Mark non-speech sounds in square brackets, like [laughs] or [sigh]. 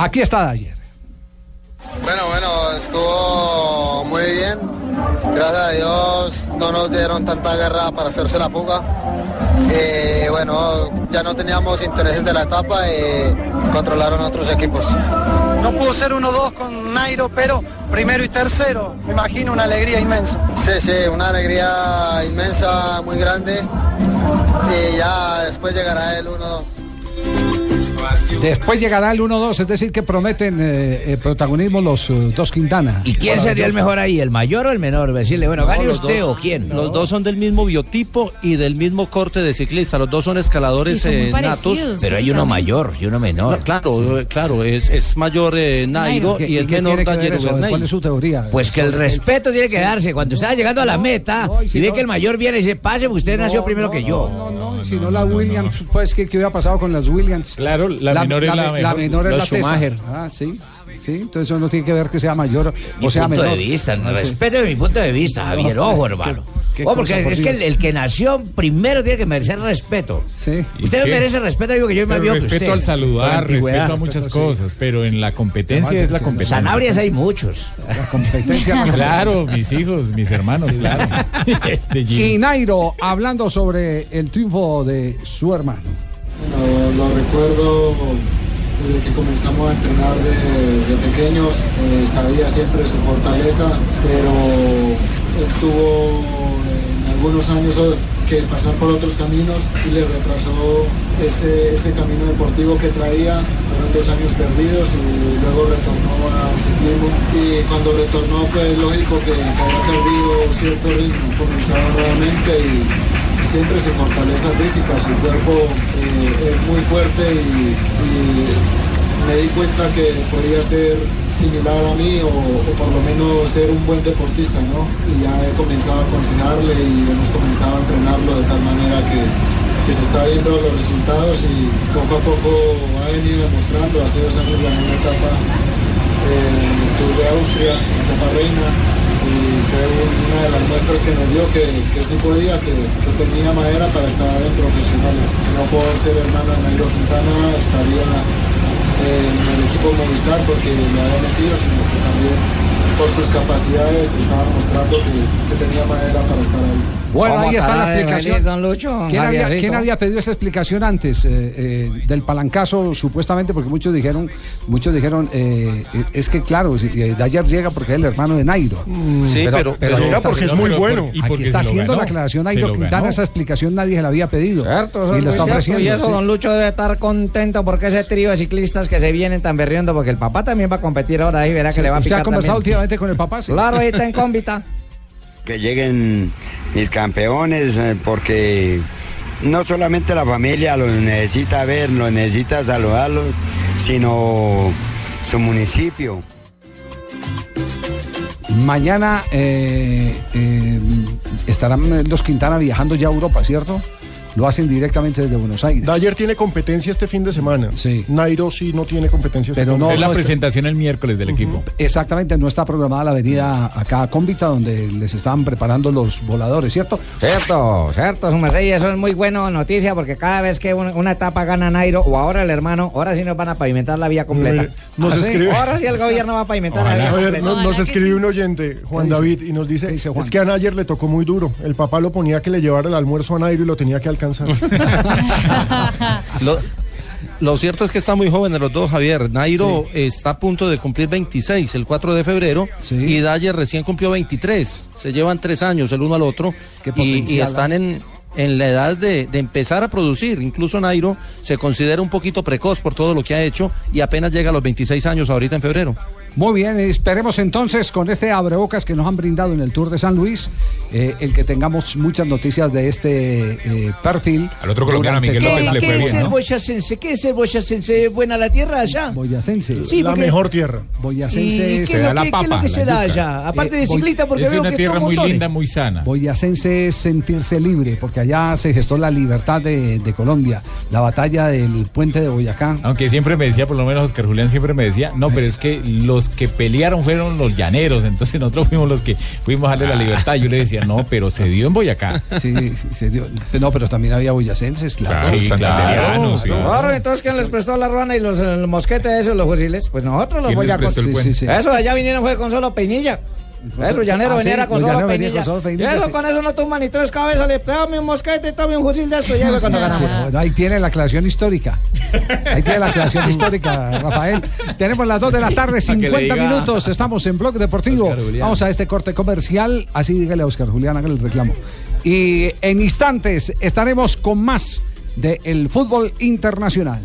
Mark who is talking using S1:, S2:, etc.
S1: Aquí está Dyer.
S2: Bueno, bueno, estuvo muy bien. Gracias a Dios no nos dieron tanta guerra para hacerse la fuga. Bueno, ya no teníamos intereses de la etapa y controlaron otros equipos.
S3: No pudo ser 1-2 con Nairo, pero primero y tercero, me imagino una alegría inmensa.
S2: Sí, sí, una alegría inmensa, muy grande. Y ya después llegará el 1-2.
S1: Después llegará el 1-2, es decir, que prometen eh, eh, protagonismo los eh, dos Quintana.
S4: ¿Y quién sería el mejor ahí, el mayor o el menor? Decirle, bueno,
S5: No,
S4: gane usted
S5: dos-
S4: o quién.
S5: Los dos son del mismo biotipo y del mismo corte de ciclista. Los dos son escaladores eh, natos.
S4: Pero hay uno mayor y uno menor.
S5: No, claro, claro, es, es mayor eh, Nairo
S1: ¿Qué-
S5: y es menor
S1: tiene que ver
S5: Dayer
S1: eso?
S5: Ubernay.
S1: ¿Cuál es su teoría?
S4: Pues que el respeto tiene que darse. Cuando está llegando a la meta y ve que el mayor viene y dice, pase, usted nació primero que yo.
S1: No, no, no, si no la Williams, pues, ¿qué, qué hubiera pasado con las Williams?
S6: Claro, la menor es la
S1: menor es la.
S6: Schumacher.
S1: Ah, sí. Sí, entonces eso no tiene que ver que sea mayor
S4: Mi
S1: o sea
S4: punto
S1: menor.
S4: de vista,
S1: sí.
S4: respete mi punto de vista, Javier,
S1: No,
S4: ojo,
S1: ¿qué-
S4: hermano.
S1: qué
S4: Oh, porque
S1: por
S4: es que el, el que nació primero tiene que merecer respeto.
S1: Sí.
S4: Usted no
S6: qué?
S4: merece respeto, digo que yo me vio que
S6: respeto
S4: usted.
S6: al saludar, respeto a muchas cosas, pero en la competencia es la competencia.
S4: Sanabrias hay muchos.
S1: La competencia.
S6: Claro, mis hijos, mis hermanos, claro. [laughs] Este.
S1: Y Nairo hablando sobre el triunfo de su hermano.
S7: Bueno, lo recuerdo desde que comenzamos a entrenar de, pequeños, eh, sabía siempre su fortaleza, pero él tuvo en algunos años que pasar por otros caminos y le retrasó ese, ese camino deportivo que traía, fueron dos años perdidos y luego retornó al ciclismo. Y cuando retornó fue lógico que, que había perdido cierto ritmo, comenzaba nuevamente y siempre su fortaleza física, su cuerpo eh, es muy fuerte y me di cuenta que podía ser similar a mí o, por lo menos ser un buen deportista, ¿no? Y ya he comenzado a aconsejarle y hemos comenzado a entrenarlo de tal manera que, que se está viendo los resultados y poco a poco ha venido demostrando, hace dos años ganó una etapa eh, en el Tour de Austria, la etapa reina, y fue una de las muestras que nos dio que, que sí podía, que, que tenía madera para estar en profesionales. No por ser hermano de Nairo Quintana estaría en el equipo Movistar porque lo había metido, sino que también por sus capacidades estaba mostrando que, que tenía madera para estar ahí.
S1: Bueno,
S4: ¿Cómo
S1: ahí está la explicación.
S4: feliz, don Lucho?
S1: ¿Quién había,
S4: Javiercito.
S1: quién había pedido esa explicación antes eh, eh, del palancazo supuestamente? Porque muchos dijeron, muchos dijeron, eh, eh, es que claro, Dyer llega porque es el hermano de Nairo.
S5: Sí, pero- pero- Llega
S1: está-
S5: porque es muy
S6: pero-
S5: bueno.
S6: y
S1: Aquí
S6: porque
S1: está haciendo la aclaración Nairo Quintana, esa explicación nadie se la había pedido.
S4: Cierto,
S1: y lo está ofreciendo.
S4: Y eso,
S1: sí.
S4: don Lucho debe estar contento porque ese trío de ciclistas que se vienen tan berriendo, porque el papá también va a competir ahora ahí, verá que le va a
S1: ¿Usted
S4: picar
S1: ha conversado
S4: también.
S1: últimamente con el papá? Sí.
S4: Claro, ahí está en cómbita. [laughs]
S8: que lleguen mis campeones, eh, porque no solamente la familia los necesita ver, los necesita saludarlos, sino su municipio.
S1: Mañana eh, eh, estarán los Quintana viajando ya a Europa, ¿cierto? Lo hacen directamente desde Buenos Aires.
S9: Dyer tiene competencia este fin de semana.
S1: Sí.
S9: Nairo sí no tiene competencia este
S1: Pero
S9: fin de
S1: no-
S6: es la
S9: semana.
S1: está-
S6: presentación el miércoles del equipo.
S1: Exactamente, no está programada la venida acá a Cómbita, donde les estaban preparando los voladores, ¿cierto?
S4: Cierto, cierto, su merced, y eso es muy buena noticia porque cada vez que un- una etapa gana Nairo o ahora el hermano, ahora sí nos van a pavimentar la vía completa.
S9: Nos
S1: ¿Ah, sí?
S9: escribe,
S4: Ahora sí el gobierno va a pavimentar
S6: Ojalá.
S9: a ver, no- nos escribe
S10: sí.
S9: un oyente, Juan. David, y nos dice,
S1: ¿Qué dice Juan?
S9: es que a Nayer le tocó muy duro. El papá lo ponía que le llevara el almuerzo a Nairo y lo tenía que alcanzar. [laughs] [laughs]
S5: Lo, lo cierto es que están muy jóvenes los dos, Javier. Nairo está a punto de cumplir 26 el 4 de febrero
S1: Sí.
S5: y Dyer recién cumplió 23. Se llevan tres años el uno al otro
S1: Qué
S5: y, y están en, en la edad de, de empezar a producir. Incluso Nairo se considera un poquito precoz por todo lo que ha hecho y apenas llega a los 26 años ahorita en febrero.
S1: Muy bien, esperemos entonces con este abrebocas que nos han brindado en el Tour de San Luis, eh, el que tengamos muchas noticias de este eh, perfil.
S6: Al otro colombiano, Miguel López,
S1: la
S6: le fue
S4: ¿Qué es
S6: bien,
S4: el
S6: ¿no?
S4: boyacense? ¿Qué es el boyacense? ¿Buena la tierra allá?
S1: Boyacense.
S4: Sí,
S9: la
S4: porque-
S9: mejor tierra.
S4: ¿Y
S1: Boyacense
S4: qué
S1: es,
S6: da la
S4: que, qué es lo
S6: papa,
S4: que se da allá? Aparte
S1: Eh,
S4: de ciclista, porque
S6: es
S4: veo
S6: una
S4: que
S6: tierra muy
S4: montones.
S6: linda, muy sana.
S1: Boyacense es sentirse libre, porque allá se gestó la libertad de, de Colombia, la batalla del puente de Boyacá.
S6: Aunque siempre me decía, por lo menos Oscar Julián siempre me decía, no, pero es que los que pelearon fueron los llaneros, entonces nosotros fuimos los que fuimos a darle la libertad. Yo le decía, no, pero se dio en Boyacá.
S1: Sí, sí, se dio. No, pero también había boyacenses, claro.
S6: Sí, claro, sí.
S4: Claro, entonces ¿quién les prestó la ruana y los, el mosquete esos, los fusiles? Pues nosotros los
S6: ¿Quién les
S4: boyacos.
S1: Sí, sí, sí.
S4: Eso de allá vinieron fue con solo peinilla. Eso, llanero
S1: Ah, sí,
S4: venía peinilla.
S1: con solo
S4: eso
S1: sí.
S4: con eso no tumba ni tres cabezas. Le dame un mosquete y dame un fusil de esto. Y cuando ganamos.
S1: Sí, ahí tiene la aclaración histórica. Ahí tiene la aclaración [laughs] histórica, Rafael. Tenemos las 2 de la tarde, [laughs]
S6: Para que le
S1: 50
S6: diga
S1: minutos. Estamos en Blog Deportivo. Vamos a este corte comercial. Así dígale a Oscar Julián, hágale el reclamo. Y en instantes estaremos con más del fútbol internacional.